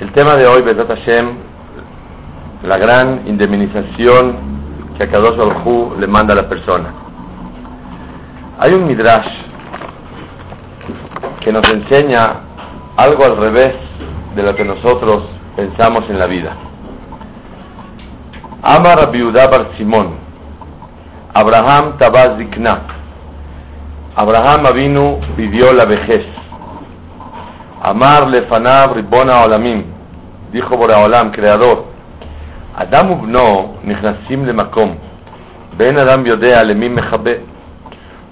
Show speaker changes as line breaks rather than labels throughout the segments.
El tema de hoy, Besat Hashem, la gran indemnización que a Kadosh Baruj le manda a la persona. Hay un midrash que nos enseña algo al revés de lo que nosotros pensamos en la vida. Amar Abiudá Bar Simón, Abraham Tabaz. Abraham Avinu vivió la vejez. Amar Lefanab Ribona Olamim, dijo Boraolam, creador. Adam ubno nichnasim le makom, ben Adam yodea lemim mechabe.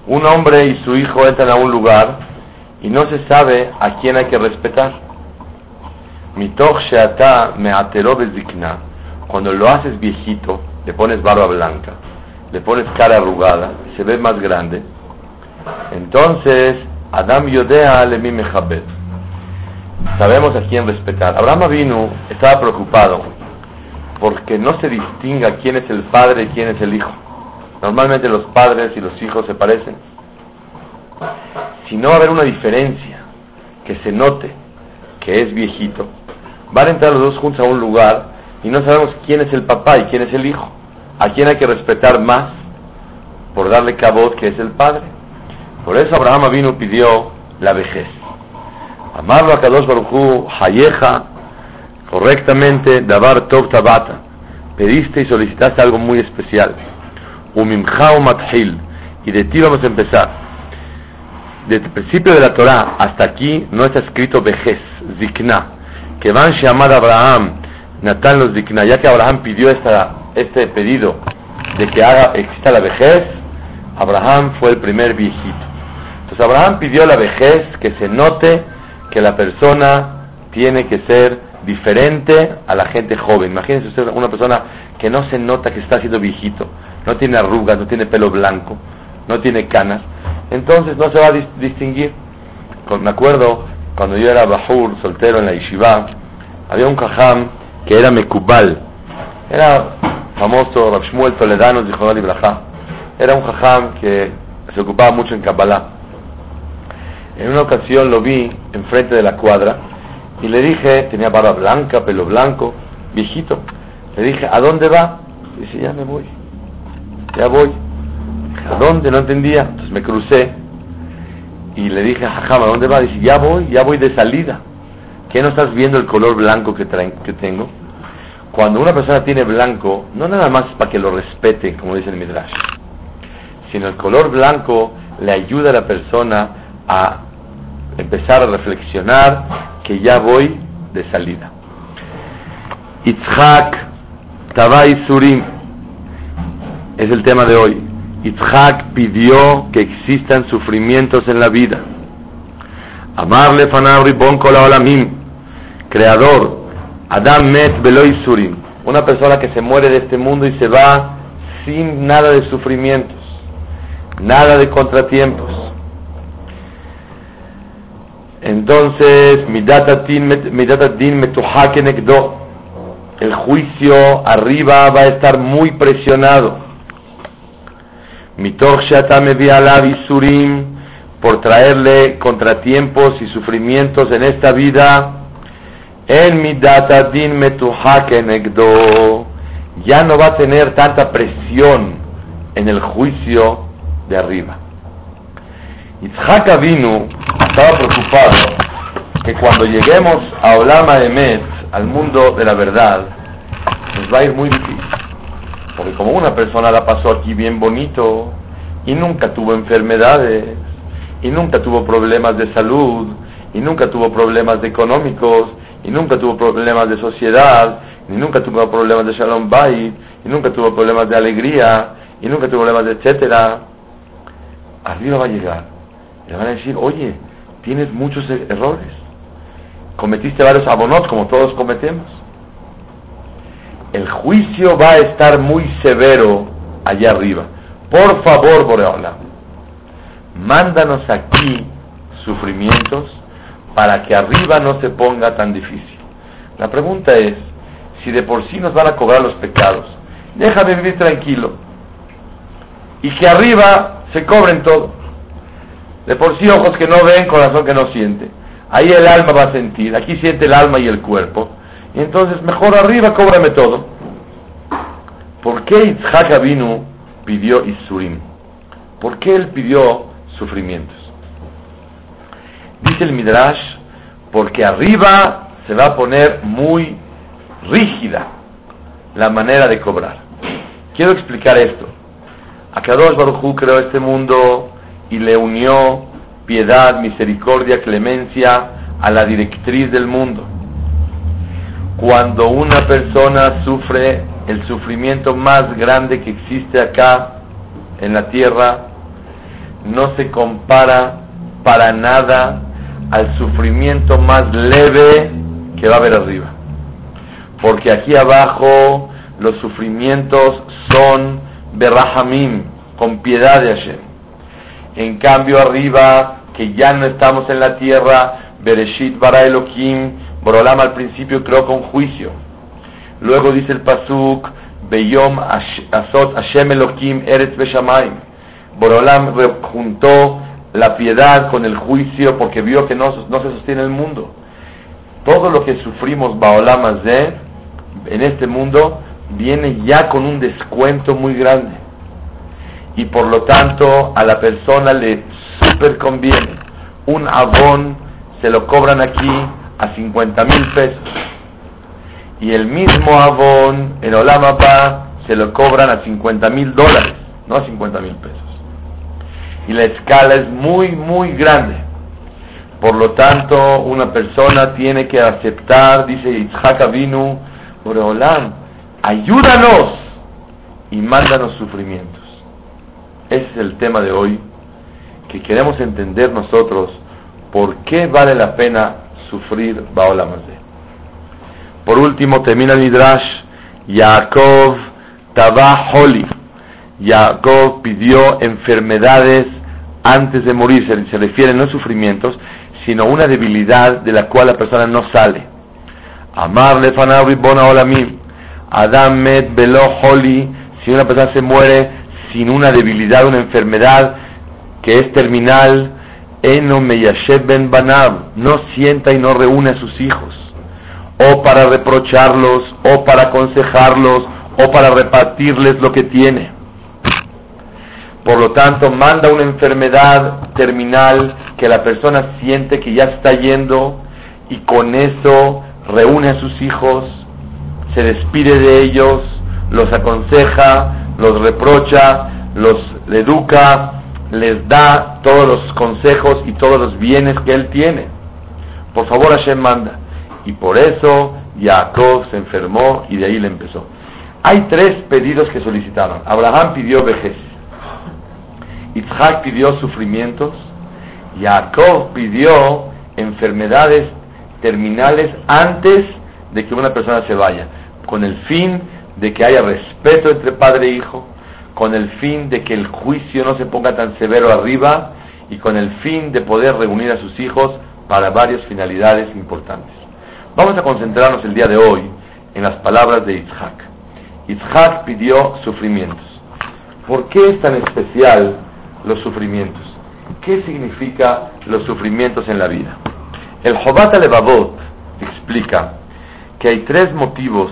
Un hombre y su hijo entran a un lugar y no se sabe a quién hay que respetar. Mitoch sheata me'atero bezikna cuando lo haces viejito, le pones barba blanca, le pones cara arrugada, se ve más grande, entonces Adam Yodea Lemi Mechabed. Sabemos a quién respetar. Abraham vino, estaba preocupado porque no se distinga quién es el padre y quién es el hijo. Normalmente los padres y los hijos se parecen. Si no va a haber una diferencia que se note que es viejito, van a entrar los dos juntos a un lugar y no sabemos quién es el papá y quién es el hijo. A quién hay que respetar más por darle cabot que es el padre. Por eso Abraham vino pidió la vejez. Amarlo a Kadosh Baruchu, Hayeja, correctamente, Dabar Tov Tabata. Pediste y solicitaste algo muy especial. Umimchau Mathil. Y de ti vamos a empezar. Desde el principio de la Torah hasta aquí no está escrito vejez, zikna. Que van llamar Abraham Natán los digna, ya que Abraham pidió esta, este pedido de que haga, exista la vejez, Abraham fue el primer viejito. Entonces Abraham pidió la vejez, que se note que la persona tiene que ser diferente a la gente joven. Imagínense usted una persona que no se nota que está haciendo viejito, no tiene arrugas, no tiene pelo blanco, no tiene canas, entonces no se va a distinguir. Me acuerdo cuando yo era bajur, soltero en la yeshiva, había un cajam que era Mekubal. Era famoso Rav Shmuel Toledano, dijo. Era un jajam que se ocupaba mucho en Kabbalah. En una ocasión lo vi enfrente de la cuadra y le dije, tenía barba blanca, pelo blanco, viejito. Le dije, ¿a dónde va? Dice, ya me voy, ya voy. ¿a dónde? No entendía. Entonces me crucé y le dije, jajam, ¿a dónde va? Dice, ya voy, ya voy de salida. ¿Qué no estás viendo el color blanco que, que tengo? Cuando una persona tiene blanco, no nada más para que lo respete, como dice el Midrash, sino el color blanco le ayuda a la persona a empezar a reflexionar que ya voy de salida. Itzhak Tabay Surim es el tema de hoy. Itzhak pidió que existan sufrimientos en la vida. Amarle fanabri bon olamim creador, Adam Met Beloy Surim, una persona que se muere de este mundo y se va sin nada de sufrimientos, nada de contratiempos. Entonces, el juicio arriba va a estar muy presionado. por traerle contratiempos y sufrimientos en esta vida en mi din negdo ya no va a tener tanta presión en el juicio de arriba. Itzhak vino estaba preocupado que cuando lleguemos a Olama Emet, al mundo de la verdad, nos va a ir muy difícil. Porque como una persona la pasó aquí bien bonito y nunca tuvo enfermedades y nunca tuvo problemas de salud y nunca tuvo problemas económicos y nunca tuvo problemas de sociedad, ni nunca tuvo problemas de shalom bayit, y nunca tuvo problemas de alegría, y nunca tuvo problemas de etcétera, arriba va a llegar. Le van a decir, oye, tienes muchos e-, errores. cometiste varios abonot como todos cometemos. El juicio va a estar muy severo allá arriba. Por favor, Boreola, mándanos aquí sufrimientos para que arriba no se ponga tan difícil. La pregunta es, si de por sí nos van a cobrar los pecados, déjame vivir tranquilo y que arriba se cobren todo. De por sí ojos que no ven, corazón que no siente. Ahí el alma va a sentir, aquí siente el alma y el cuerpo. Y entonces mejor arriba cóbrame todo. ¿Por qué Itzhak Abinu pidió Isurim? ¿Por qué él pidió sufrimientos? Dice el Midrash, porque arriba se va a poner muy rígida la manera de cobrar. Quiero explicar esto. Akadosh Baruj creó este mundo y le unió piedad, misericordia, clemencia a la directriz del mundo. Cuando una persona sufre el sufrimiento más grande que existe acá en la tierra, no se compara para nada al sufrimiento más leve que va a haber arriba. Porque aquí abajo los sufrimientos son berrahamim, con piedad de Hashem. En cambio arriba que ya no estamos en la tierra, Bereshit bara Elohim, Borolam al principio creó con juicio. Luego dice el Pasuk, Beyom Asot Hashem Elohim Eretz Beshamayim. Borolam juntó la piedad con el juicio porque vio que no, no se sostiene el mundo. Todo lo que sufrimos Baolam en este mundo viene ya con un descuento muy grande. Y por lo tanto a la persona le super conviene. Un abón se lo cobran aquí a 50 mil pesos. Y el mismo abón en Olamapa se lo cobran a 50 mil dólares, no a 50 mil pesos. Y la escala es muy, muy grande. Por lo tanto, una persona tiene que aceptar, dice Yitzhak Avinu, Olam, ayúdanos y mándanos sufrimientos. Ese es el tema de hoy que queremos entender nosotros por qué vale la pena sufrir Baolamazé. Por último, termina el Midrash, Yaakov Tabah Holi. Jacob pidió enfermedades antes de morir, se, se refiere no a sufrimientos, sino a una debilidad de la cual la persona no sale. Amar lefanav bona olamim. Adam met belo holi. Si una persona se muere sin una debilidad, una enfermedad, que es terminal, Eno Meyashev Ben Banab, no sienta y no reúne a sus hijos, o para reprocharlos, o para aconsejarlos, o para repartirles lo que tiene. Por lo tanto, manda una enfermedad terminal que la persona siente que ya está yendo y con eso reúne a sus hijos, se despide de ellos, los aconseja, los reprocha, los educa, les da todos los consejos y todos los bienes que él tiene. Por favor, Hashem manda. Y por eso Jacob se enfermó y de ahí le empezó. Hay tres pedidos que solicitaron. Abraham pidió vejez. Isaac pidió sufrimientos. Jacob pidió enfermedades terminales antes de que una persona se vaya, con el fin de que haya respeto entre padre e hijo, con el fin de que el juicio no se ponga tan severo arriba y con el fin de poder reunir a sus hijos para varias finalidades importantes. Vamos a concentrarnos el día de hoy en las palabras de Isaac. Isaac pidió sufrimientos. ¿Por qué es tan especial los sufrimientos? ¿Qué significa los sufrimientos en la vida? El Jobat Levavot explica que hay tres motivos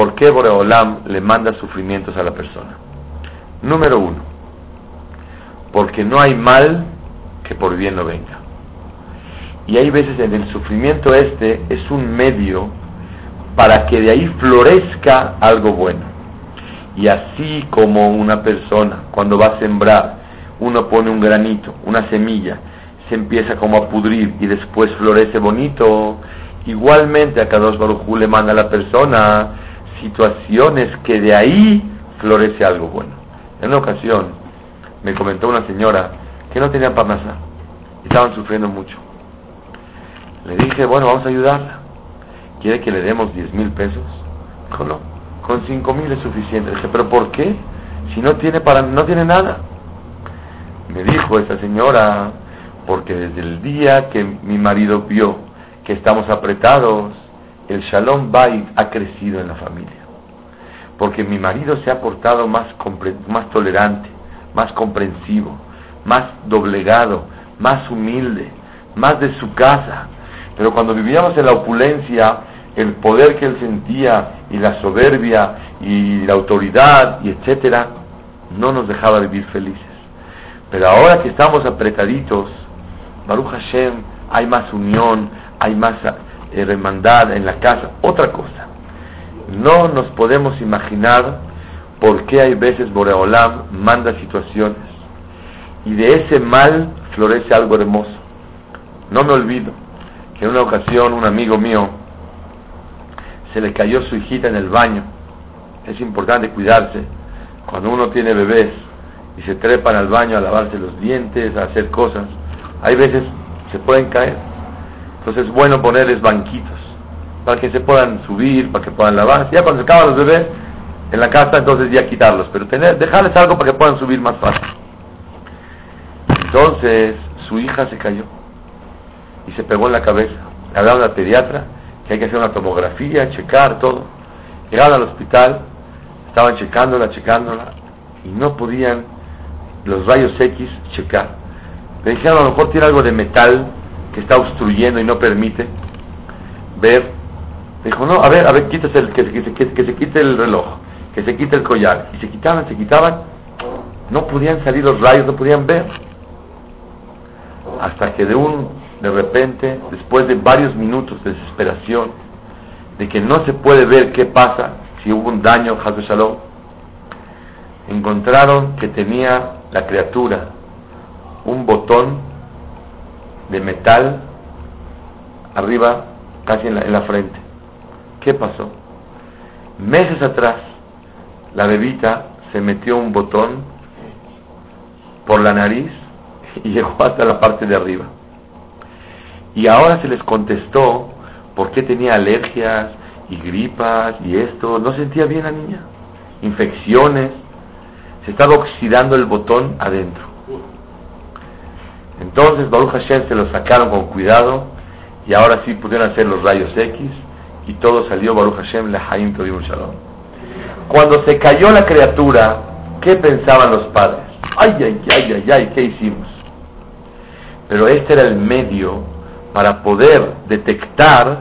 por qué Boreolam le manda sufrimientos a la persona. Número uno, porque no hay mal que por bien no venga. Y hay veces en el sufrimiento este es un medio para que de ahí florezca algo bueno. Y así como una persona cuando va a sembrar, uno pone un granito, una semilla, se empieza como a pudrir y después florece bonito, igualmente a Kadosh Baruj le manda a la persona situaciones que de ahí florece algo bueno. En una ocasión me comentó una señora que no tenía parnasá, estaban sufriendo mucho. Le dije, bueno, vamos a ayudarla. ¿Quiere que le demos 10 mil pesos? Dijo, no, con 5 mil es suficiente. Dije, ¿pero por qué? Si no tiene, para, no tiene nada. Me dijo esa señora, porque desde el día que mi marido vio que estamos apretados, el Shalom Bait ha crecido en la familia. Porque mi marido se ha portado más, más tolerante, más comprensivo, más doblegado, más humilde, más de su casa. Pero cuando vivíamos en la opulencia, el poder que él sentía y la soberbia y la autoridad y etcétera, no nos dejaba vivir felices. Pero ahora que estamos apretaditos, Baruch Hashem, hay más unión, hay más hermandad en la casa. Otra cosa, no nos podemos imaginar por qué hay veces Boreolam manda situaciones y de ese mal florece algo hermoso. No me olvido que en una ocasión un amigo mío se le cayó su hijita en el baño. Es importante cuidarse cuando uno tiene bebés y se trepan al baño a lavarse los dientes, a hacer cosas. Hay veces se pueden caer. Entonces es bueno ponerles banquitos para que se puedan subir, para que puedan lavarse. Ya cuando se acaban los bebés en la casa, entonces ya quitarlos, pero tener, dejarles algo para que puedan subir más fácil. Entonces su hija se cayó y se pegó en la cabeza. Hablaron al pediatra que hay que hacer una tomografía, checar todo. Llegaron al hospital, estaban checándola, checándola y no podían los rayos X checar. Le dijeron a lo mejor tiene algo de metal que está obstruyendo y no permite ver. Dijo, no, a ver, a ver, quítese el, que, que, que, que se quite el reloj, que se quite el collar. Y se quitaban, se quitaban. No podían salir los rayos, no podían ver. Hasta que de un, de repente, después de varios minutos de desesperación, de que no se puede ver qué pasa, si hubo un daño, Hazu Shalom, encontraron que tenía la criatura un botón de metal arriba, casi en la, en la frente. ¿Qué pasó? Meses atrás, la bebita se metió un botón por la nariz y llegó hasta la parte de arriba. Y ahora se les contestó por qué tenía alergias y gripas y esto. No sentía bien la niña. Infecciones. Se estaba oxidando el botón adentro. Entonces Baruch Hashem se lo sacaron con cuidado y ahora sí pudieron hacer los rayos X y todo salió Baruch Hashem Lehaim Tovim Shalom. Cuando se cayó la criatura, ¿qué pensaban los padres? Ay, ay, ay, ay, ay, ¿qué hicimos? Pero este era el medio para poder detectar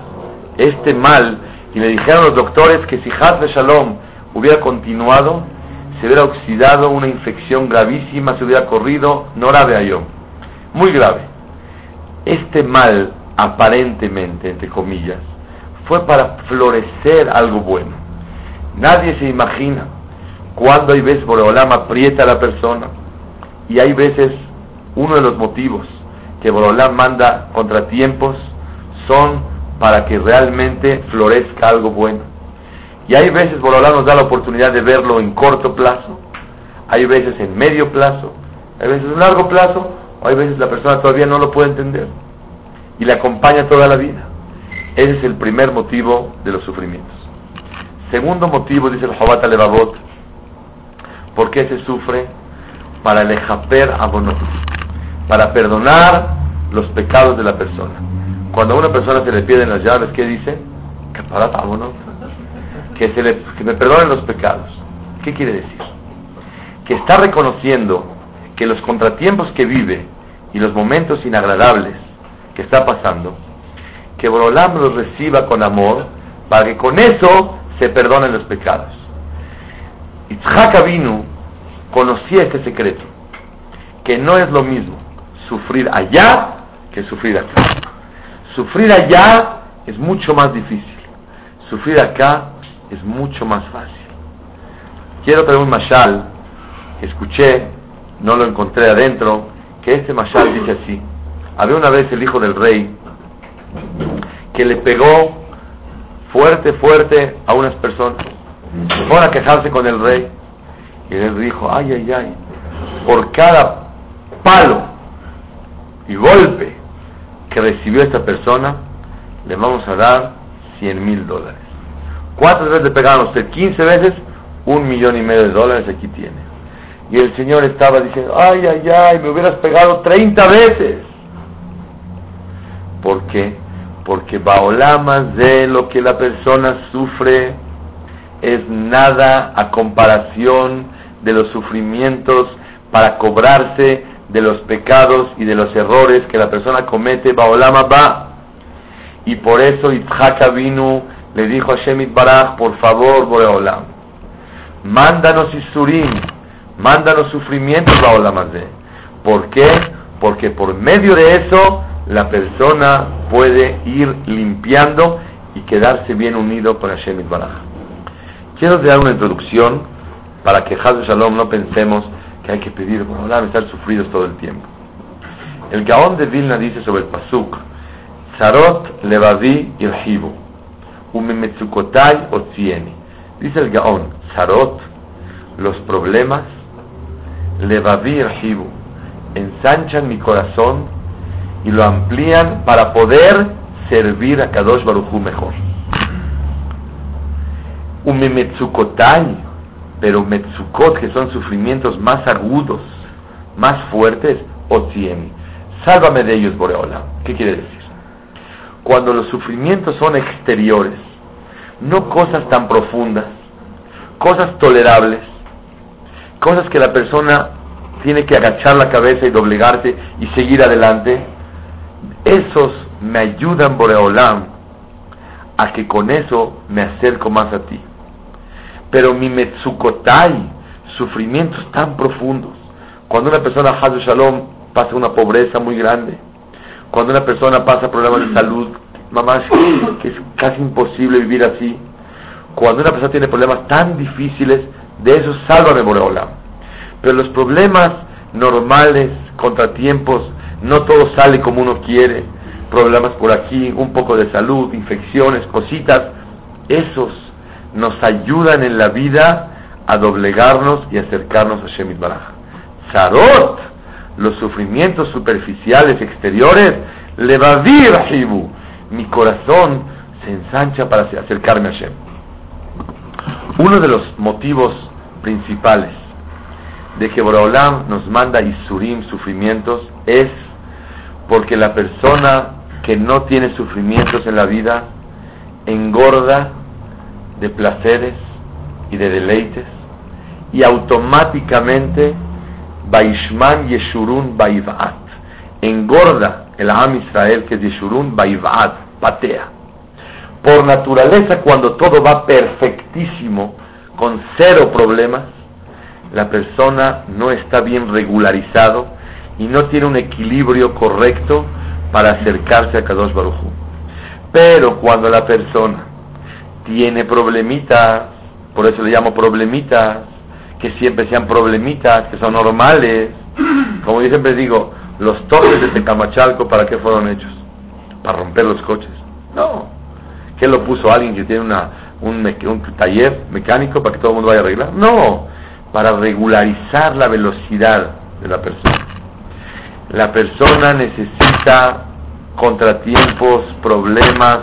este mal y me dijeron los doctores que si de Shalom hubiera continuado, se hubiera oxidado una infección gravísima, se hubiera corrido, no grave a yo muy grave. Este mal, aparentemente, entre comillas, fue para florecer algo bueno. Nadie se imagina cuando hay veces Boreolam aprieta a la persona y hay veces uno de los motivos que Boreolam manda contratiempos son para que realmente florezca algo bueno. Y hay veces Boreolam nos da la oportunidad de verlo en corto plazo, hay veces en medio plazo, hay veces en largo plazo, hay veces la persona todavía no lo puede entender y le acompaña toda la vida. Ese es el primer motivo de los sufrimientos. Segundo motivo, dice el Jobat Levavot, ¿por qué se sufre? Para el ejaper abonot, para perdonar los pecados de la persona. Cuando a una persona se le piden las llaves, ¿qué dice? Que, se le, que me perdonen los pecados. ¿Qué quiere decir? Que está reconociendo que los contratiempos que vive y los momentos inagradables que está pasando, que Borolam los reciba con amor para que con eso se perdonen los pecados. Itzhak Avinu conocía este secreto, que no es lo mismo sufrir allá que sufrir acá. Sufrir allá es mucho más difícil, sufrir acá es mucho más fácil. Quiero traer un mashal escuché no lo encontré adentro, que este Mashal dice así. Había una vez el hijo del rey que le pegó fuerte, fuerte a unas personas. Fueron a quejarse con el rey. Y él dijo, ay, ay, ay, por cada palo y golpe que recibió esta persona, le vamos a dar 100 mil dólares. ¿Cuántas veces le pegaron a usted? 15 veces, un millón y medio de dólares aquí tiene. Y el Señor estaba diciendo, ay, ay, ay, me hubieras pegado 30 veces. ¿Por qué? Porque baolamas de lo que la persona sufre es nada a comparación de los sufrimientos para cobrarse de los pecados y de los errores que la persona comete, Baolama va. Y por eso Itzhak vino le dijo a Shemit Baraj, por favor, Boreolam, mándanos Isurim, mándanos sufrimientos, de ¿Por qué? Porque por medio de eso la persona puede ir limpiando y quedarse bien unido con Hashem Baraj. Quiero dar una introducción para que Haz Shalom no pensemos que hay que pedir por y estar sufridos todo el tiempo. El Gaón de Vilna dice sobre el Pasuk, Sarot levavi irhibu, umemetzukotai otzieni. Dice el Gaón, Sarot, los problemas, levavi irhibu, ensanchan mi corazón y lo amplían para poder servir a Kadosh Baruchu mejor. Umemetzukotai, pero metzukot, que son sufrimientos más agudos, más fuertes, otzieni. Sálvame de ellos, Boreola. ¿Qué quiere decir? Cuando los sufrimientos son exteriores, no cosas tan profundas, cosas tolerables, cosas que la persona tiene que agachar la cabeza y doblegarse y seguir adelante, esos me ayudan, Boreolam, a que con eso me acerco más a ti. Pero mi metsukotai, sufrimientos tan profundos, cuando una persona, Hazu Shalom, pasa una pobreza muy grande, cuando una persona pasa problemas de salud, mamá, que es casi imposible vivir así, cuando una persona tiene problemas tan difíciles, de eso sálvame Boreolam. Pero los problemas normales, contratiempos, no todo sale como uno quiere, problemas por aquí, un poco de salud, infecciones, cositas, esos nos ayudan en la vida a doblegarnos y acercarnos a Shemit Baraj. Sarot, los sufrimientos superficiales exteriores, le va a Hibu, mi corazón se ensancha para acercarme a Shem. Uno de los motivos principales. De que Boraholam nos manda Isurim, sufrimientos, es porque la persona que no tiene sufrimientos en la vida engorda de placeres y de deleites y automáticamente Baishman Yeshurun Baivat. Engorda el Am Israel que es Yeshurun Baivat patea. Por naturaleza cuando todo va perfectísimo con cero problemas la persona no está bien regularizado y no tiene un equilibrio correcto para acercarse a Kadosh Baruchu. Pero cuando la persona tiene problemitas, por eso le llamo problemitas, que siempre sean problemitas, que son normales. Como yo siempre digo, los toques de Tecamachalco, ¿para qué fueron hechos? ¿Para romper los coches? No. ¿Qué lo puso alguien que tiene una, un, un taller mecánico para que todo el mundo vaya a arreglar? No. Para regularizar la velocidad de la persona. La persona necesita contratiempos, problemas,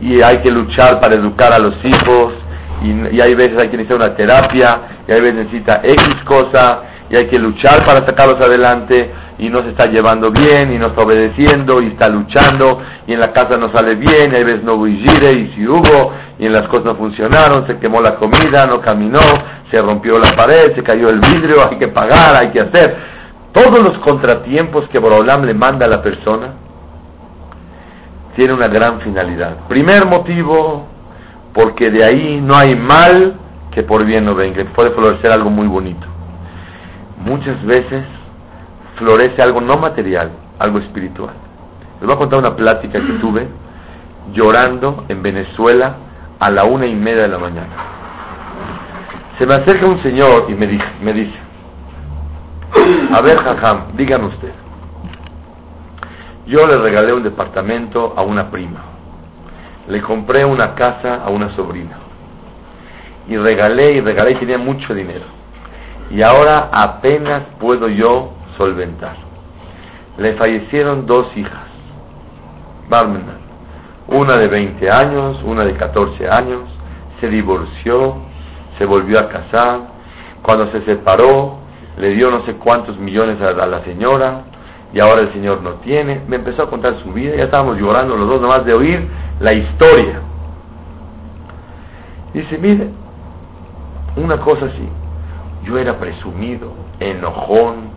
y hay que luchar para educar a los hijos y, hay veces hay que necesitar una terapia y hay veces necesita X cosa y hay que luchar para sacarlos adelante y no se está llevando bien y no está obedeciendo y está luchando y en la casa no sale bien y hay veces no hubo y si hubo y en las cosas no funcionaron, se quemó la comida, no caminó, se rompió la pared, se cayó el vidrio, hay que pagar, hay que hacer. Todos los contratiempos que Borolam le manda a la persona, tiene una gran finalidad. Primer motivo, porque de ahí no hay mal que por bien no venga, puede florecer algo muy bonito. Muchas veces florece algo no material, algo espiritual. Les voy a contar una plática que tuve llorando en Venezuela a la una y media de la mañana. Se me acerca un señor y me, dice, me dice, a ver, Jajam, dígame usted, yo le regalé un departamento a una prima. Le compré una casa a una sobrina. Y regalé y regalé y tenía mucho dinero. Y ahora apenas puedo yo solventar. Le fallecieron dos hijas. Barmena. una de 20 años, una de 14 años, se divorció, se volvió a casar, cuando se separó, le dio no sé cuántos millones a, la señora, y ahora el señor no tiene, me empezó a contar su vida, ya estábamos llorando los dos nomás de oír la historia. Dice, mire, una cosa así, yo era presumido, enojón,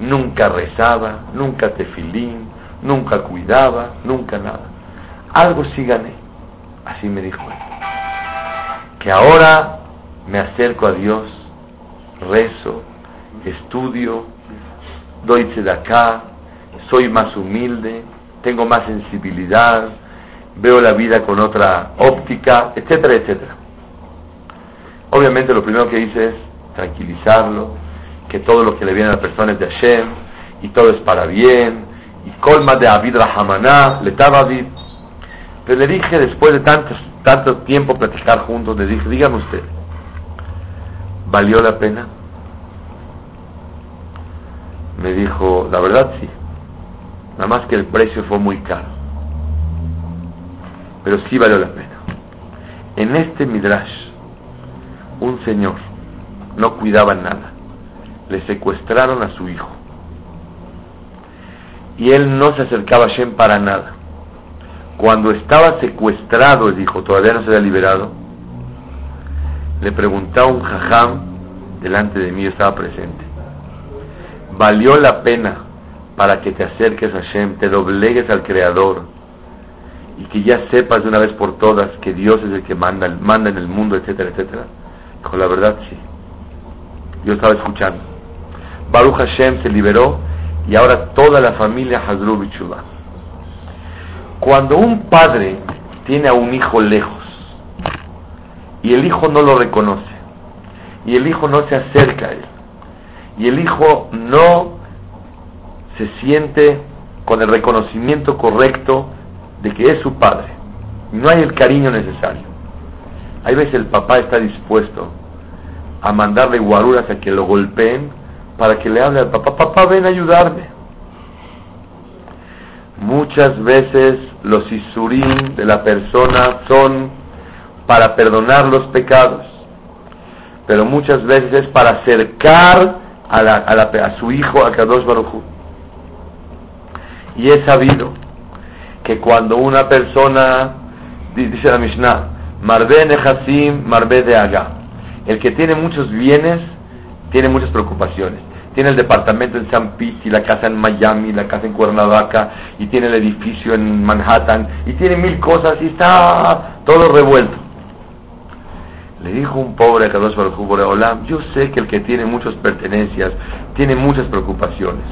nunca rezaba, nunca tefilín, nunca cuidaba, nunca nada. Algo sí gané, así me dijo él. Que ahora me acerco a Dios, rezo, estudio, doy de acá, soy más humilde, tengo más sensibilidad, veo la vida con otra óptica, etcétera, etcétera. Obviamente lo primero que hice es tranquilizarlo, que todo lo que le viene a la persona de Hashem, y todo es para bien, y colma de Avid Rahamaná, le David. Pero le dije, después de tanto, tanto tiempo platicar juntos, le dije, dígame usted, ¿valió la pena? Me dijo, la verdad sí, nada más que el precio fue muy caro, pero sí valió la pena. En este Midrash, un señor no cuidaba nada, le secuestraron a su hijo y él no se acercaba a Shem para nada. Cuando estaba secuestrado, el hijo todavía no se había liberado, le preguntaba un jajam delante de mí, estaba presente. ¿Valió la pena para que te acerques a Shem, te doblegues al Creador y que ya sepas de una vez por todas que Dios es el que manda, manda en el mundo, etcétera, etcétera? Dijo, la verdad sí. Yo estaba escuchando. Baruch Hashem se liberó y ahora toda la familia Hazru Bichubá. Cuando un padre tiene a un hijo lejos y el hijo no lo reconoce y el hijo no se acerca a él y el hijo no se siente con el reconocimiento correcto de que es su padre, no hay el cariño necesario. Hay veces el papá está dispuesto a mandarle guaruras a que lo golpeen para que le hable al papá, papá ven a ayudarme. Muchas veces los isurim de la persona son para perdonar los pecados, pero muchas veces es para acercar a, a, su hijo a Kadosh Baruj Y es sabido que cuando una persona, dice la Mishnah, Marbe Nehasim, Marbe de el que tiene muchos bienes, tiene muchas preocupaciones tiene el departamento en San Pete y la casa en Miami, la casa en Cuernavaca y tiene el edificio en Manhattan y tiene mil cosas y está todo revuelto. Le dijo un pobre a Kadosh Baruj yo sé que el que tiene muchas pertenencias tiene muchas preocupaciones.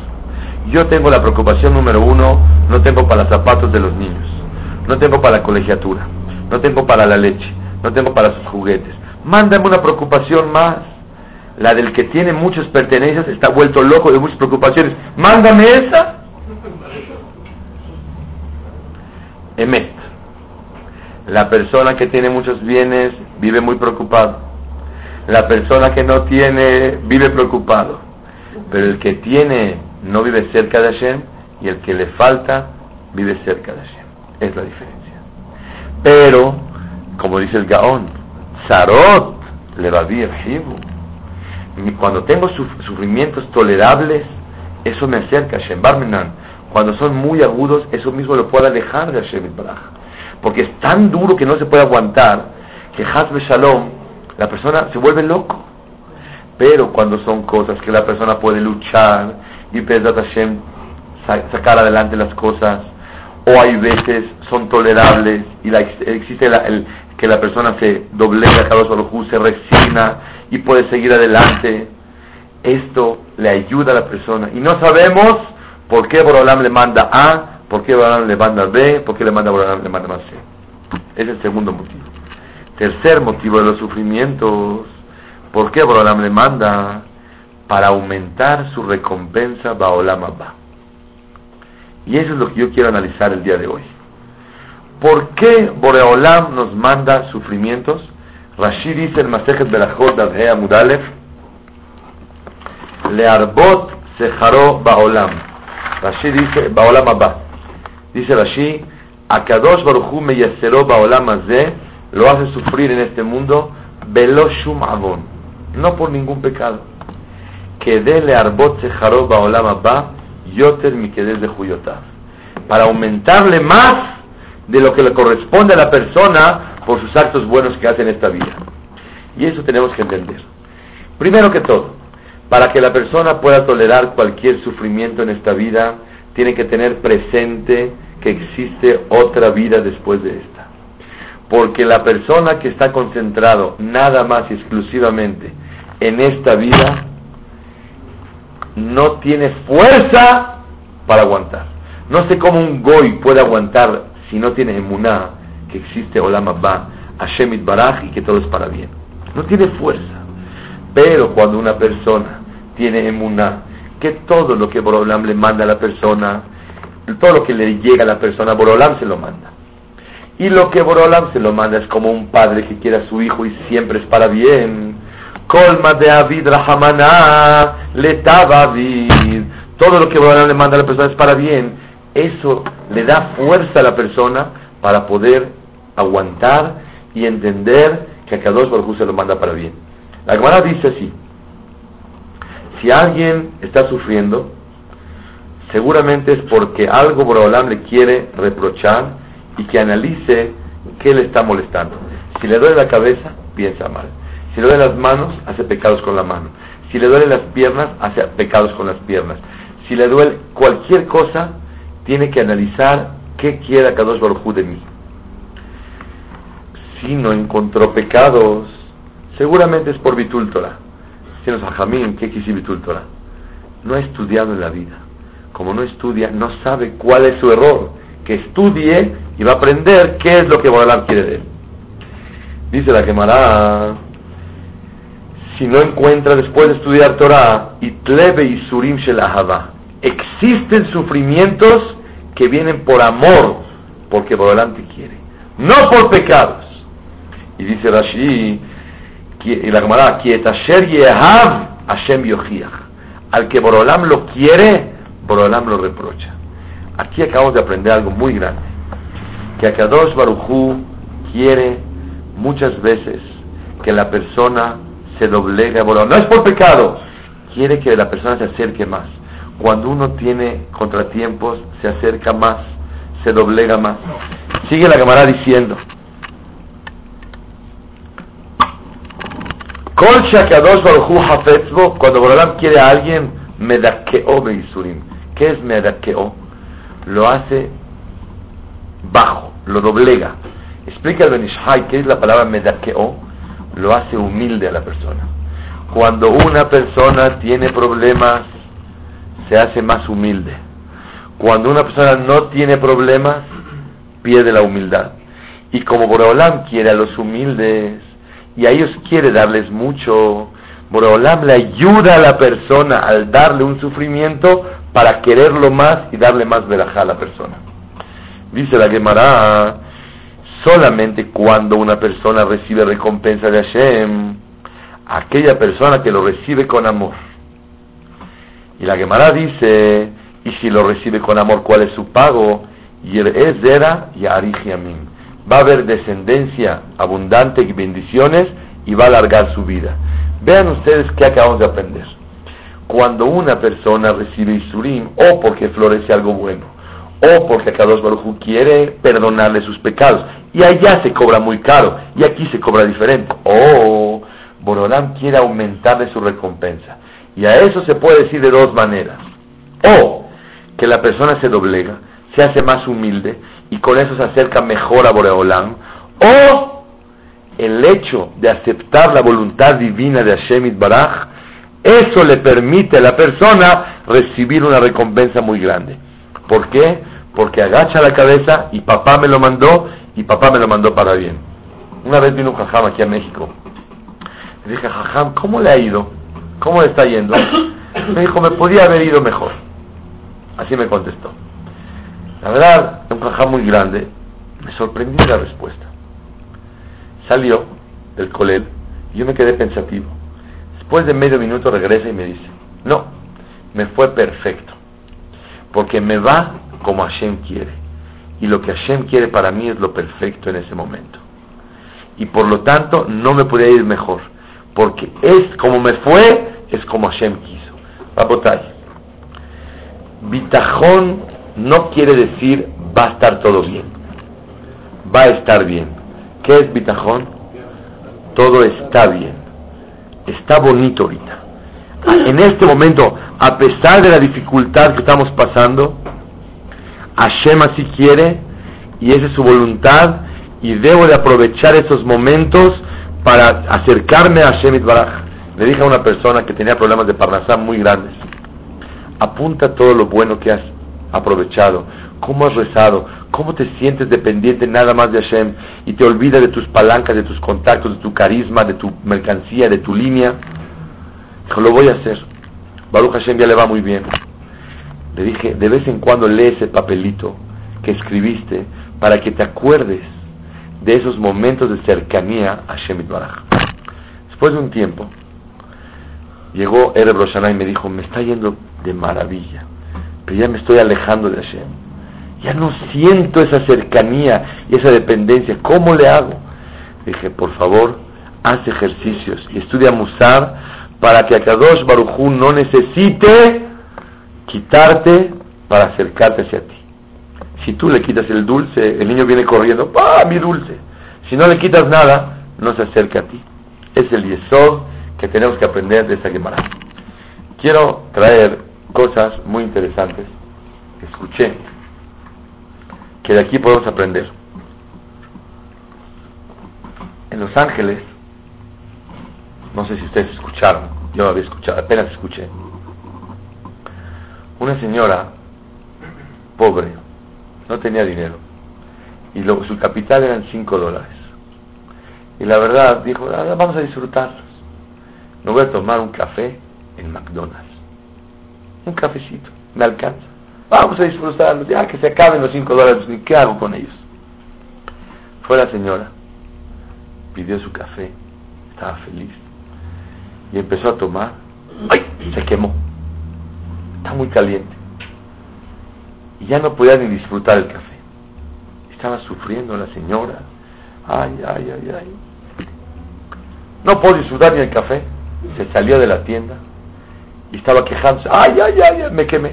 Yo tengo la preocupación número uno, no tengo para los zapatos de los niños, no tengo para la colegiatura, no tengo para la leche, no tengo para sus juguetes. Mándame una preocupación más la del que tiene muchas pertenencias está vuelto loco de muchas preocupaciones. Mándame esa. Emet. La persona que tiene muchos bienes vive muy preocupado. La persona que no tiene vive preocupado. Pero el que tiene no vive cerca de Hashem y el que le falta vive cerca de Hashem. Es la diferencia. Pero, como dice el Gaón, Zarot le cuando tengo sufrimientos tolerables, eso me acerca a Hashem. Barmenan, cuando son muy agudos, eso mismo lo puede alejar de Hashem Baraj. Porque es tan duro que no se puede aguantar que Hasbe Shalom, la persona se vuelve loco. Pero cuando son cosas que la persona puede luchar y Pesat Hashem sacar adelante las cosas, o hay veces son tolerables y la, existe el, que la persona se doblega a Kadosh Baruj se resigna y puede seguir adelante. Esto le ayuda a la persona. Y no sabemos por qué Borolam le manda A, por qué Borolam le manda B, por qué le manda Borolam le manda más C. Es el segundo motivo. Tercer motivo de los sufrimientos, ¿por qué Borolam le manda? Para aumentar su recompensa Baolam Abba. Y eso es lo que yo quiero analizar el día de hoy. ¿Por qué Boreolam nos manda sufrimientos? Rashi dice el Masejet Berachot Davhea Mudalef, Learbot Sejaro Baolam. Rashi dice, Baolam Abba. Dice Rashi, Akadosh Baruchu Meyasero Baolam lo hace sufrir en este mundo Beloshum Avon, no por ningún pecado. Que dele arbot sejarob Baolam Abba Yoter Mikedes de Juyotav. Para aumentarle más de lo que le corresponde a la persona por sus actos buenos que hace en esta vida. Y eso tenemos que entender. Primero que todo, para que la persona pueda tolerar cualquier sufrimiento en esta vida, tiene que tener presente que existe otra vida después de esta. Porque la persona que está concentrado nada más y exclusivamente en esta vida, no tiene fuerza para aguantar. No sé cómo un goy puede aguantar si no tiene emuná que existe Olam Abba, Hashem Baraj y que todo es para bien. No tiene fuerza. Pero cuando una persona tiene emuná, que todo lo que Borolam le manda a la persona, todo lo que le llega a la persona, Borolam se lo manda. Y lo que Borolam se lo manda es como un padre que quiere a su hijo y siempre es para bien. Colma de Avid Rahamana, Letavavid. Todo lo que Borolam le manda a la persona es para bien. Eso le da fuerza a la persona para poder aguantar y entender que a Kadosh Baruj se lo manda para bien. La Gemara dice así: si alguien está sufriendo, seguramente es porque algo Borolam le quiere reprochar y que analice qué le está molestando. Si le duele la cabeza, piensa mal. Si le duele las manos, hace pecados con la mano. Si le duele las piernas, hace pecados con las piernas. Si le duele cualquier cosa, tiene que analizar qué quiere Kadosh Baruj de mí. Si no encontró pecados, seguramente es por Bitúltora. Si no Jamín, ¿qué quisi Bitúltora? No ha estudiado en la vida. Como no estudia, no sabe cuál es su error. Que estudie y va a aprender qué es lo que Borolam quiere de él. Dice la quemará, si no encuentra después de estudiar Torah, Itlebe y Surim Shelahava, existen sufrimientos que vienen por amor, porque Borolam te quiere, no por pecados. Y dice Rashi, y la Gemara, Hashem Al que Borolam lo quiere, Borolam lo reprocha. Aquí acabamos de aprender algo muy grande. Que Akadosh Barujú quiere muchas veces que la persona se doblegue a Borolam. No es por pecado, quiere que la persona se acerque más. Cuando uno tiene contratiempos, se acerca más, se doblega más. Sigue la cámara diciendo. Cuando Borolam quiere a alguien, Medakeo Beisurim. ¿Qué es Medakeo? Lo hace bajo, lo doblega. Explica el Benishai qué es la palabra Medakeo. Lo hace humilde a la persona. Cuando una persona tiene problemas, se hace más humilde. Cuando una persona no tiene problemas, pierde la humildad. Y como Boreolam quiere a los humildes y a ellos quiere darles mucho, Boreolam le ayuda a la persona al darle un sufrimiento para quererlo más y darle más verajá a la persona. Dice la Gemara, solamente cuando una persona recibe recompensa de Hashem, aquella persona que lo recibe con amor, y la Gemara dice, y si lo recibe con amor, ¿cuál es su pago? Y Zera y Arijiamim. Va a haber descendencia abundante y bendiciones y va a alargar su vida. Vean ustedes qué acabamos de aprender. Cuando una persona recibe Isurim, o porque florece algo bueno, o porque Kadosh Baruj quiere perdonarle sus pecados, y allá se cobra muy caro, y aquí se cobra diferente, o Borodam quiere aumentarle su recompensa. Y a eso se puede decir de dos maneras. O que la persona se doblega, se hace más humilde y con eso se acerca mejor a Boreolam. O el hecho de aceptar la voluntad divina de Hashem Baraj, eso le permite a la persona recibir una recompensa muy grande. ¿Por qué? Porque agacha la cabeza y papá me lo mandó y papá me lo mandó para bien. Una vez vino un jajam aquí a México. Le dije, jajam, ¿cómo le ha ido? ¿Cómo le está yendo? Me dijo, me podía haber ido mejor. Así me contestó. La verdad, un cajá muy grande, me sorprendió la respuesta. Salió del colel y yo me quedé pensativo. Después de medio minuto regresa y me dice, no, me fue perfecto, porque me va como Hashem quiere. y lo que Hashem quiere para mí es lo perfecto en ese momento. Y por lo tanto no me podía ir mejor, porque es como me fue, es como Hashem quiso. Babotay, bitajón no quiere decir va a estar todo bien, va a estar bien. ¿Qué es bitajón? Todo está bien, está bonito ahorita. En este momento, a pesar de la dificultad que estamos pasando, Hashem así quiere y esa es su voluntad y debo de aprovechar esos momentos para acercarme a Hashem Baraj. Le dije a una persona que tenía problemas de parnasá muy grandes, apunta todo lo bueno que has aprovechado, cómo has rezado, cómo te sientes dependiente nada más de Hashem y te olvidas de tus palancas, de tus contactos, de tu carisma, de tu mercancía, de tu línea. Dijo, lo voy a hacer. Baruch Hashem ya le va muy bien. Le dije, de vez en cuando lee ese papelito que escribiste para que te acuerdes de esos momentos de cercanía a Shemit Baraj. Después de un tiempo, llegó Roshaná y me dijo, me está yendo de maravilla, pero ya me estoy alejando de Hashem. Ya no siento esa cercanía y esa dependencia. ¿Cómo le hago? Dije, por favor, haz ejercicios y estudia Musar para que Akadosh Barujú no necesite quitarte para acercarte hacia ti. Si tú le quitas el dulce, el niño viene corriendo, ¡ah, mi dulce! Si no le quitas nada, no se acerca a ti. Es el yesod que tenemos que aprender de esta Gemara. Quiero traer cosas muy interesantes escuché, que de aquí podemos aprender. En Los Ángeles, no sé si ustedes escucharon, yo había escuchado, apenas escuché, una señora pobre, no tenía dinero, y su capital eran 5 dólares. Y la verdad dijo, ah, vamos a disfrutarlos. Me voy a tomar un café en McDonald's. Un cafecito, me alcanza. Vamos a disfrutarlos, ya que se acaben los 5 dólares, ¿qué hago con ellos? Fue la señora, pidió su café, estaba feliz, y empezó a tomar. ¡Ay! Se quemó está muy caliente. Y ya no podía ni disfrutar el café. Estaba sufriendo la señora. Ay, ay, ay, ay. No puedo disfrutar ni el café. Se salió de la tienda y estaba quejándose. Ay, ay, ay, me quemé.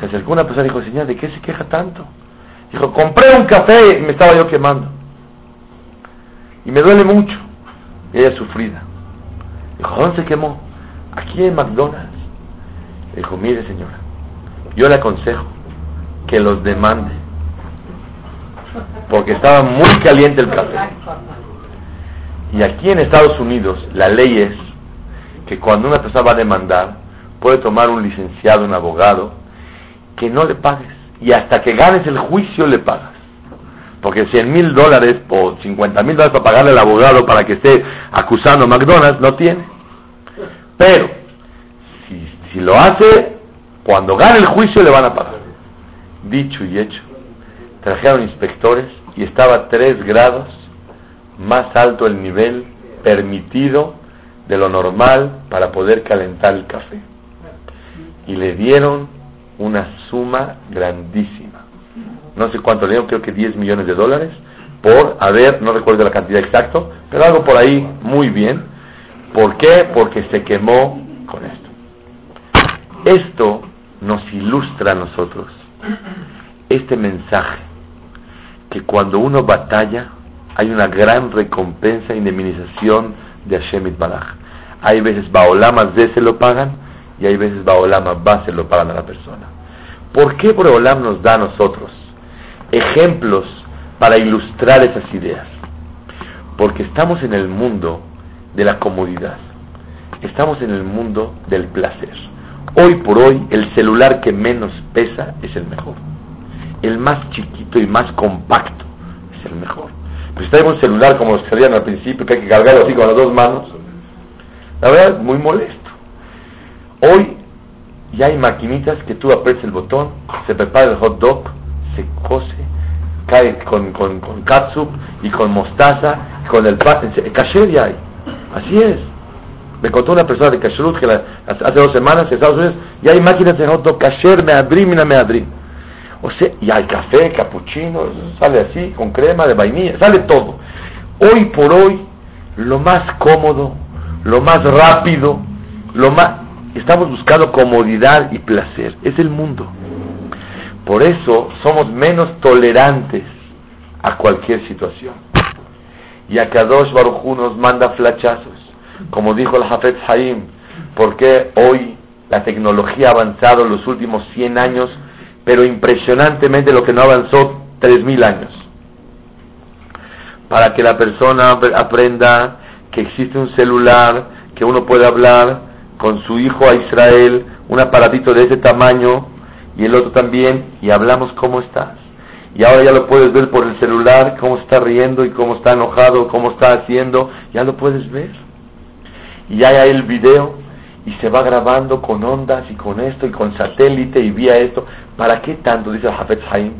Se acercó una persona y dijo, señor, ¿de qué se queja tanto? Dijo, compré un café y me estaba yo quemando. Y me duele mucho. Y ella sufrida. Dijo, ¿dónde se quemó? aquí en McDonald's. dijo, mire señora, yo le aconsejo que los demande, porque estaba muy caliente el café. Y aquí en Estados Unidos la ley es que cuando una persona va a demandar, puede tomar un licenciado, un abogado, que no le pagues. Y hasta que ganes el juicio le pagas. Porque 100 mil dólares o 50 mil dólares para pagarle al abogado para que esté acusando a McDonald's no tiene. Pero, si, si lo hace, cuando gane el juicio le van a pagar. Dicho y hecho, trajeron inspectores y estaba tres grados más alto el nivel permitido de lo normal para poder calentar el café. Y le dieron una suma grandísima. No sé cuánto le dieron, creo que 10 millones de dólares por haber, no recuerdo la cantidad exacta, pero algo por ahí muy bien ¿Por qué? Porque se quemó con esto. Esto nos ilustra a nosotros este mensaje que cuando uno batalla hay una gran recompensa e indemnización de Hashem Baraj. Hay veces Baolama Z se lo pagan y hay veces Baolama Ba se lo pagan a la persona. ¿Por qué Baolam nos da a nosotros ejemplos para ilustrar esas ideas? Porque estamos en el mundo de la comodidad. Estamos en el mundo del placer. Hoy por hoy el celular que menos pesa es el mejor. El más chiquito y más compacto es el mejor. Pero si tenemos un celular como los que salían al principio, que hay que cargarlo así con las dos manos, la verdad muy molesto. Hoy ya hay maquinitas que tú aprietas el botón, se prepara el hot dog, se cose, cae con, con, con catsup y con mostaza, con el pan, caché ya hay. Así es. Me contó una persona de Kashrut que hace dos semanas en Estados Unidos ya hay máquinas de hot dog kasher, meadrim y meadrim. O sea, y hay café, capuchino, sale así, con crema de vainilla, sale todo. Hoy por hoy, lo más cómodo, lo más rápido, lo más... Estamos buscando comodidad y placer. Es el mundo. Por eso somos menos tolerantes a cualquier situación. Y a Kadosh Baruj nos manda flachazos. Como dijo el Hafez Haim, porque hoy la tecnología ha avanzado en los últimos 100 años, pero impresionantemente lo que no avanzó 3000 años. Para que la persona aprenda que existe un celular, que uno puede hablar con su hijo a Israel, un aparatito de ese tamaño, y el otro también, y hablamos cómo estás. Y ahora ya lo puedes ver por el celular, cómo está riendo y cómo está enojado, cómo está haciendo, ya lo puedes ver. Y ya hay el video y se va grabando con ondas y con esto y con satélite y vía esto. ¿Para qué tanto? Dice Hafez Haim.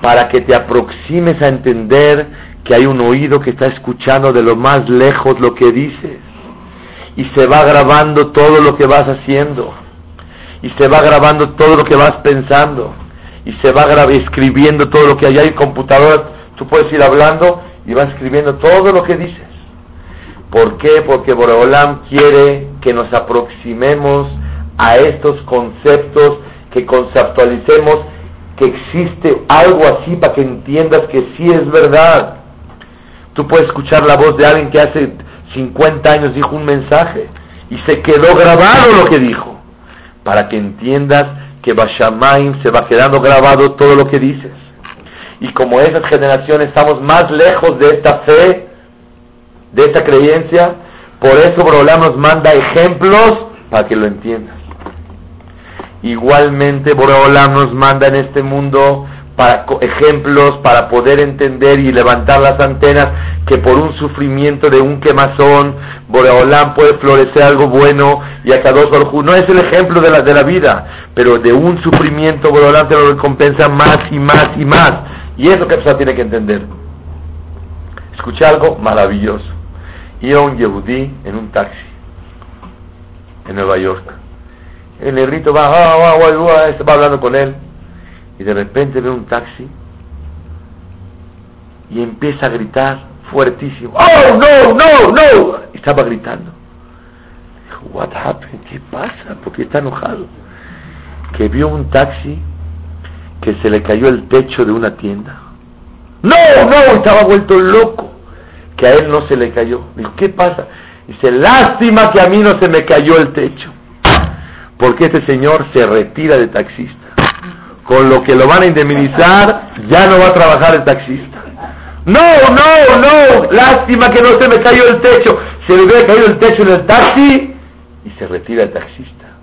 Para que te aproximes a entender que hay un oído que está escuchando de lo más lejos lo que dices. Y se va grabando todo lo que vas haciendo. Y se va grabando todo lo que vas pensando. Y se va escribiendo todo lo que hay. Hay computadora, tú puedes ir hablando y vas escribiendo todo lo que dices. ¿Por qué? Porque Boreolam quiere que nos aproximemos a estos conceptos, que conceptualicemos que existe algo así para que entiendas que sí es verdad. Tú puedes escuchar la voz de alguien que hace 50 años dijo un mensaje y se quedó grabado lo que dijo, para que entiendas que Bashamaim se va quedando grabado todo lo que dices. Y como esas generaciones estamos más lejos de esta fe, de esta creencia, por eso Borolam nos manda ejemplos para que lo entiendas. Igualmente Borolam nos manda en este mundo para ejemplos para poder entender y levantar las antenas que por un sufrimiento de un quemazón Boreolam puede florecer algo bueno y a dos no es el ejemplo de la, de la vida pero de un sufrimiento Boreolam te lo recompensa más y más y más. Y eso que persona tiene que entender. Escuché algo maravilloso. Iba un yehudí en un taxi en Nueva York. El negrito va, ah, ah, ah, va hablando con él y de repente ve un taxi y empieza a gritar fuertísimo. ¡Oh, no, no, no! Estaba gritando. Dijo, what happened? ¿Qué pasa? Porque está enojado. Que vio un taxi que se le cayó el techo de una tienda. No, no, estaba vuelto loco que a él no se le cayó. Dijo, ¿qué pasa? Dice, lástima que a mí no se me cayó el techo, porque este señor se retira de taxista. Con lo que lo van a indemnizar, ya no va a trabajar el taxista. No, no, no, lástima que no se me cayó el techo. Se le hubiera caído el techo en el taxi y se retira el taxista.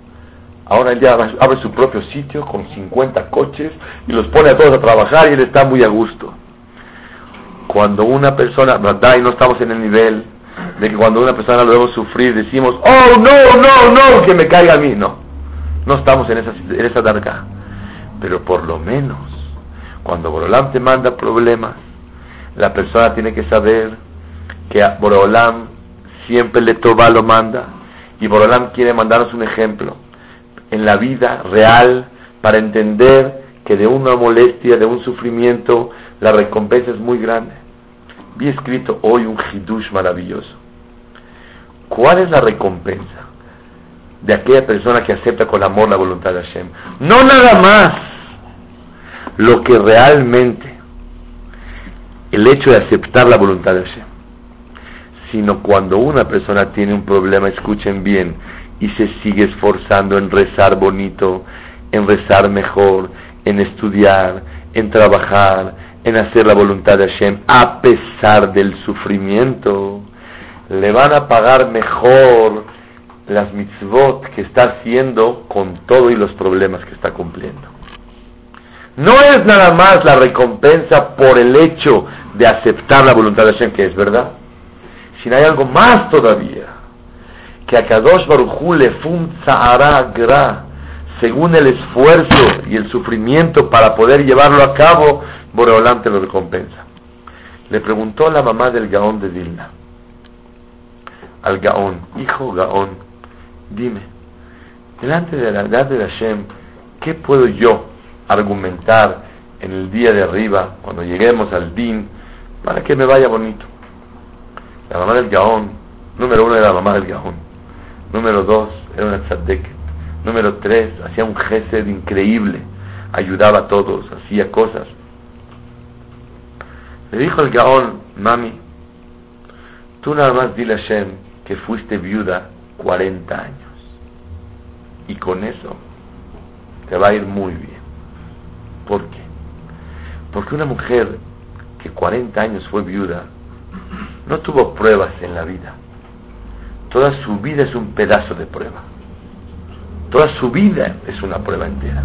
Ahora él ya abre su propio sitio con 50 coches y los pone a todos a trabajar y él está muy a gusto cuando una persona, ¿verdad? Y no estamos en el nivel de que cuando una persona lo vemos sufrir decimos, oh no, no, no, que me caiga a mí, no. No estamos en esa, en esa. Pero por lo menos, cuando Borolam te manda problemas, la persona tiene que saber que a Borolam siempre le toba lo manda. Y Borolam quiere mandarnos un ejemplo en la vida real para entender que de una molestia, de un sufrimiento, la recompensa es muy grande. Vi escrito hoy un hidush maravilloso. ¿Cuál es la recompensa de aquella persona que acepta con amor la voluntad de Hashem? No nada más lo que realmente el hecho de aceptar la voluntad de Hashem, sino cuando una persona tiene un problema, escuchen bien, y se sigue esforzando en rezar bonito, en rezar mejor, en estudiar, en trabajar, en hacer la voluntad de Hashem a pesar del sufrimiento, le van a pagar mejor las mitzvot que está haciendo con todo y los problemas que está cumpliendo. No es nada más la recompensa por el hecho de aceptar la voluntad de Hashem, que es verdad, sino hay algo más todavía, que a Kadosh Baruj le fun gra, según el esfuerzo y el sufrimiento para poder llevarlo a cabo, Boreolam te lo recompensa. Le preguntó la mamá del Gaón de Dilna, al Gaón, hijo Gaón, dime, delante de la edad de Hashem, ¿qué puedo yo argumentar en el día de arriba, cuando lleguemos al din, para que me vaya bonito. La mamá del Gaón, número uno era la mamá del Gaón, número dos era una tzadek, número tres hacía un gesed increíble, ayudaba a todos, hacía cosas. Le dijo el Gaón, mami, tú nada más dile a Shem que fuiste viuda 40 años. Y con eso te va a ir muy bien. ¿Por qué? Porque una mujer que 40 años fue viuda no tuvo pruebas en la vida. Toda su vida es un pedazo de prueba. Toda su vida es una prueba entera.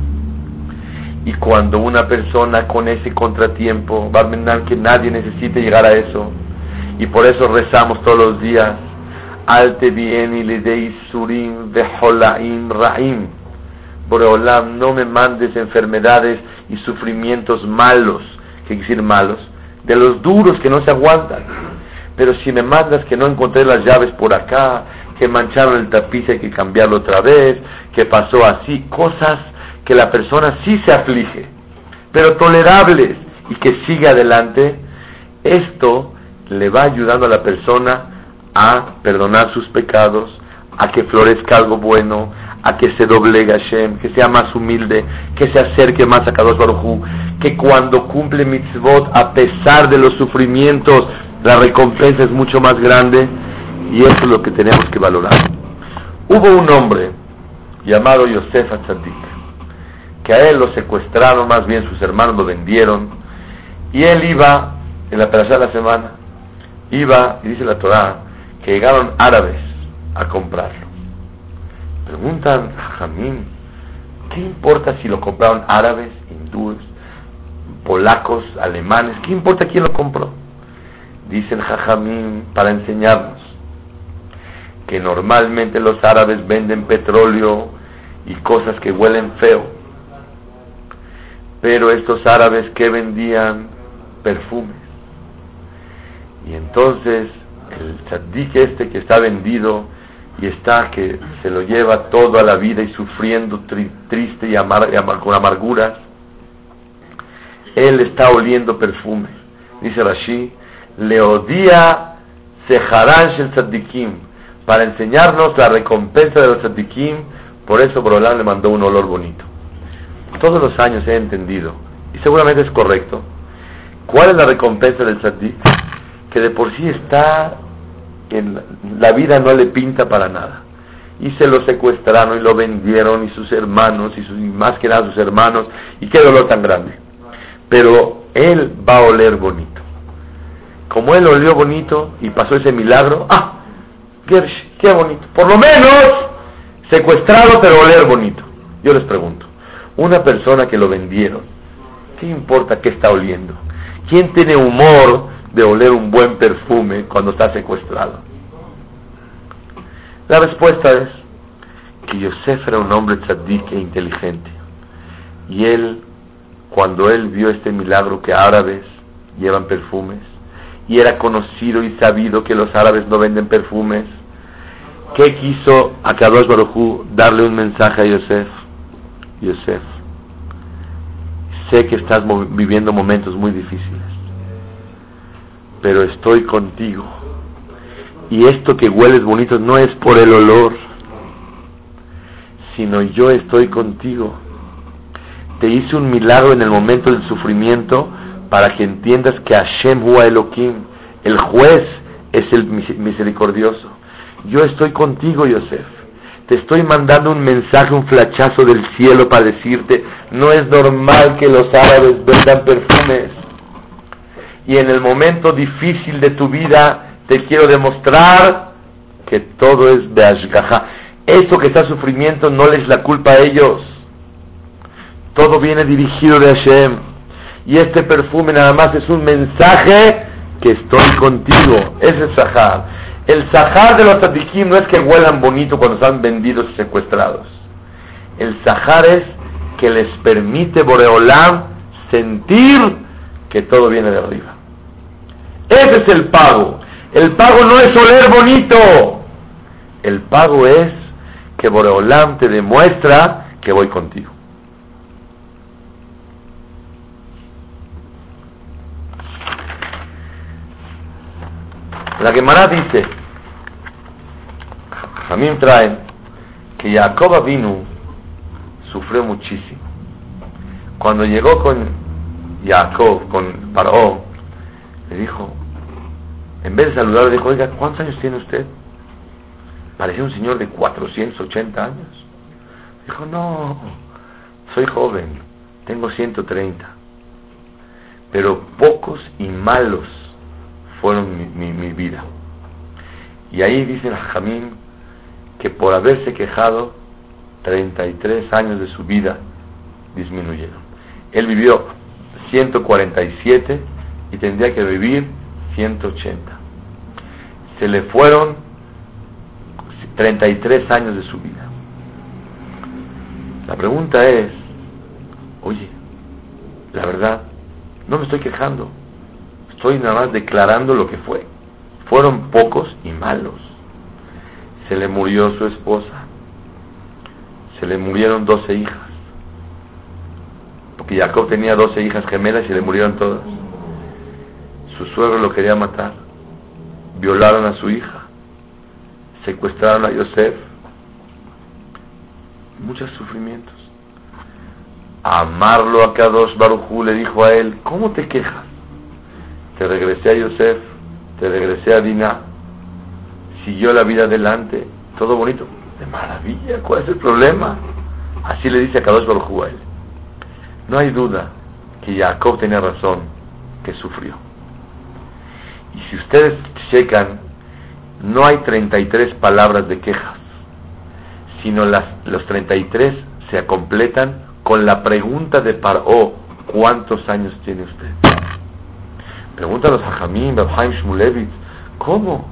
Y cuando una persona con ese contratiempo, Barmendan, que nadie necesite llegar a eso, y por eso rezamos todos los días, Alte le deis surim holaim raim. Boreolam, no me mandes enfermedades y sufrimientos malos, que decir malos, de los duros que no se aguantan. Pero si me mandas que no encontré las llaves por acá, que mancharon el tapiz hay que cambiarlo otra vez, que pasó así, cosas que la persona sí se aflige, pero tolerables y que sigue adelante, esto le va ayudando a la persona a perdonar sus pecados, a que florezca algo bueno, a que se doblegue Hashem, que sea más humilde, que se acerque más a Kadosh Baruj que cuando cumple mitzvot, a pesar de los sufrimientos, la recompensa es mucho más grande, y eso es lo que tenemos que valorar. Hubo un hombre llamado Yosef Atzadik, que a él lo secuestraron, más bien sus hermanos lo vendieron, y él iba, en la tercera de la semana, iba, y dice la Torah, que llegaron árabes a comprarlo. Preguntan a Jamín, ¿qué importa si lo compraron árabes, hindúes, polacos, alemanes? ¿Qué importa quién lo compró? Dice el Jajamín para enseñarnos que normalmente los árabes venden petróleo y cosas que huelen feo. Pero estos árabes que vendían perfumes. Y entonces el tzaddik este que está vendido y está que se lo lleva toda la vida y sufriendo triste y, con amarguras, él está oliendo perfume. Dice Rashi, le odia Seharan el tzaddikim, para enseñarnos la recompensa de los tzaddikim, por eso Borolán le mandó un olor bonito. Todos los años he entendido, y seguramente es correcto, cuál es la recompensa del tzaddik, que de por sí está en la vida no le pinta para nada. Y se lo secuestraron y lo vendieron y sus hermanos y, sus, más que nada sus hermanos y qué dolor tan grande. Pero él va a oler bonito. Como él olió bonito y pasó ese milagro, ah, Gersh, qué bonito. Por lo menos secuestrado pero oler bonito. Yo les pregunto, una persona que lo vendieron, ¿qué importa qué está oliendo? ¿Quién tiene humor de oler un buen perfume cuando está secuestrado? La respuesta es que Yosef era un hombre tzadik e inteligente. Y él, cuando él vio este milagro que árabes llevan perfumes, y era conocido y sabido que los árabes no venden perfumes, ¿qué quiso a Kadosh Baruj darle un mensaje a Yosef? Yosef, sé que estás viviendo momentos muy difíciles pero estoy contigo. Y esto que hueles bonito no es por el olor, sino yo estoy contigo. Te hice un milagro en el momento del sufrimiento para que entiendas que Hashem Hua Elohim, el juez, es el misericordioso. Yo estoy contigo, Yosef. Te estoy mandando un mensaje, un flachazo del cielo para decirte, no es normal que los árabes vendan perfumes y en el momento difícil de tu vida te quiero demostrar que todo es de Ashgaha. Esto que está sufrimiento no les la culpa a ellos. Todo viene dirigido de Hashem. Y este perfume nada más es un mensaje que estoy contigo. Ese es Sahar. El Sahar de los Tadikim no es que huelan bonito cuando están vendidos y secuestrados. El Sahar es que les permite Boreolam sentir que todo viene de arriba. Ese es el pago. El pago no es oler bonito. El pago es que Boreolam te demuestra que voy contigo. La Gemara dice, a mí me traen que Jacob Avinu sufrió muchísimo. Cuando llegó con Jacob, con Paró, le dijo, en vez de saludarlo, dijo, oiga, ¿cuántos años tiene usted? Parecía un señor de 480 años. Dijo, no, soy joven, tengo 130. Pero pocos y malos fueron mi, mi, vida. Y ahí dicen a Jamín que por haberse quejado, 33 años de su vida disminuyeron. Él vivió 147 y tendría que vivir 180. Se le fueron 33 años de su vida. La pregunta es, oye, la verdad, no me estoy quejando, estoy nada más declarando lo que fue. Fueron pocos y malos. Se le murió su esposa, se le murieron 12 hijas, porque Jacob tenía 12 hijas gemelas y se le murieron todas. Su suegro lo quería matar, violaron a su hija, secuestraron a Yosef, muchos sufrimientos. amarlo a Kadosh Barujú le dijo a él, ¿cómo te quejas? Te regresé a Yosef, te regresé a Dinah, siguió la vida adelante, todo bonito, de maravilla, ¿cuál es el problema? Así le dice a Kadosh Barujú a él. No hay duda que Jacob tenía razón, que sufrió. Y si ustedes checan no hay 33 palabras de quejas, sino las, los 33 se completan con la pregunta de Paró, ¿cuántos años tiene usted? Pregúntanos a Jamín, Babhaim Shmulevitz, ¿cómo?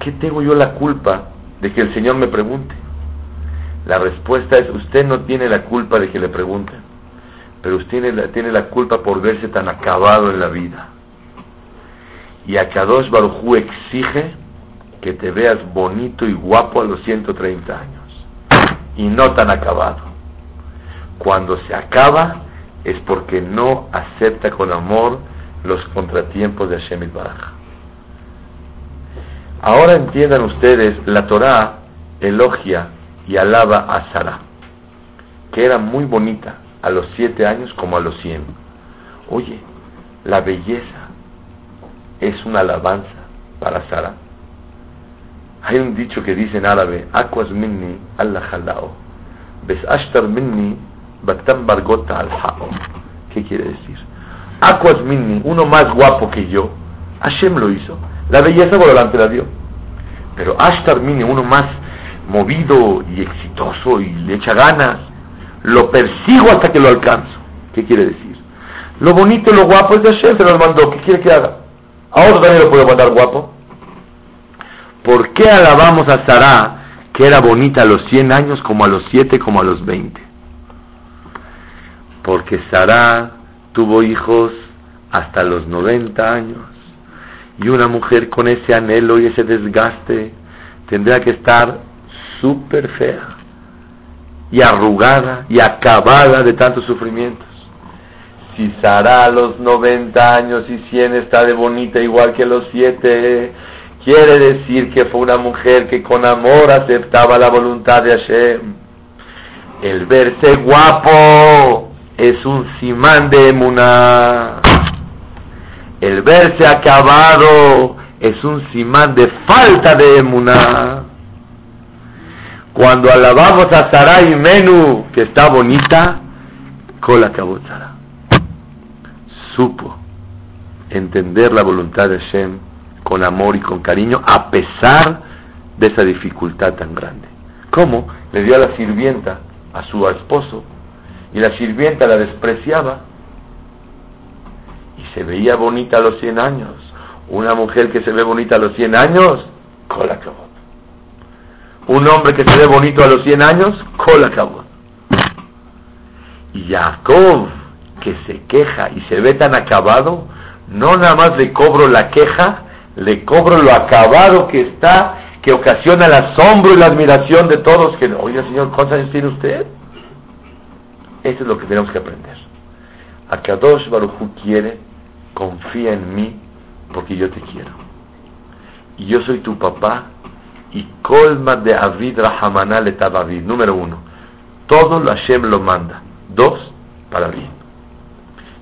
¿Qué tengo yo la culpa de que el Señor me pregunte? La respuesta es, usted no tiene la culpa de que le pregunten, pero usted tiene tiene la culpa por verse tan acabado en la vida. Y a Kadosh Barujú exige que te veas bonito y guapo a los 130 años y no tan acabado. Cuando se acaba es porque no acepta con amor los contratiempos de Hashem Baraj. Ahora entiendan ustedes, la Torah elogia y alaba a Sara, que era muy bonita a los 7 años como a los 100. Oye, la belleza es una alabanza para Sara hay un dicho que dice en árabe, Aquas minni Allah jalao, bes ashtar minni batam bargota al. ¿Qué quiere decir? Aquas minni, uno más guapo que yo, Hashem lo hizo. La belleza por delante la dio. Pero Ashtar Minni, uno más movido y exitoso y le echa ganas, lo persigo hasta que lo alcanzo. ¿Qué quiere decir? Lo bonito y lo guapo es de Hashem, se lo mandó. ¿Qué quiere que haga? ¿A otro también lo puedo mandar guapo? ¿Por qué alabamos a Sara que era bonita a los 100 años como a los 7 como a los 20? Porque Sara tuvo hijos hasta los 90 años y una mujer con ese anhelo y ese desgaste tendría que estar súper fea y arrugada y acabada de tantos sufrimientos. Si Sara a los 90 años y 100 está de bonita igual que los 7, Quiere decir que fue una mujer que con amor aceptaba la voluntad de Hashem. El verse guapo es un simán de emuná. El verse acabado es un simán de falta de emuná. Cuando alabamos a Sarai Menú, que está bonita, con la Sara. Supo entender la voluntad de Hashem con amor y con cariño, a pesar de esa dificultad tan grande. ¿Cómo? Le dio a la sirvienta a su esposo y la sirvienta la despreciaba y se veía bonita a los 100 años. Una mujer que se ve bonita a los 100 años, cola cabot. Un hombre que se ve bonito a los 100 años, cola cabot. Y Jacob, que se queja y se ve tan acabado, no nada más le cobro la queja, le cobro lo acabado que está, que ocasiona el asombro y la admiración de todos, que, oiga señor, ¿cuántos años tiene usted? Eso es lo que tenemos que aprender. Akadosh Baruchu quiere, confía en mí, porque yo te quiero. y yo soy tu papá y colma de Avid Rahamana le Número uno, todo lo Hashem lo manda. Dos, para bien.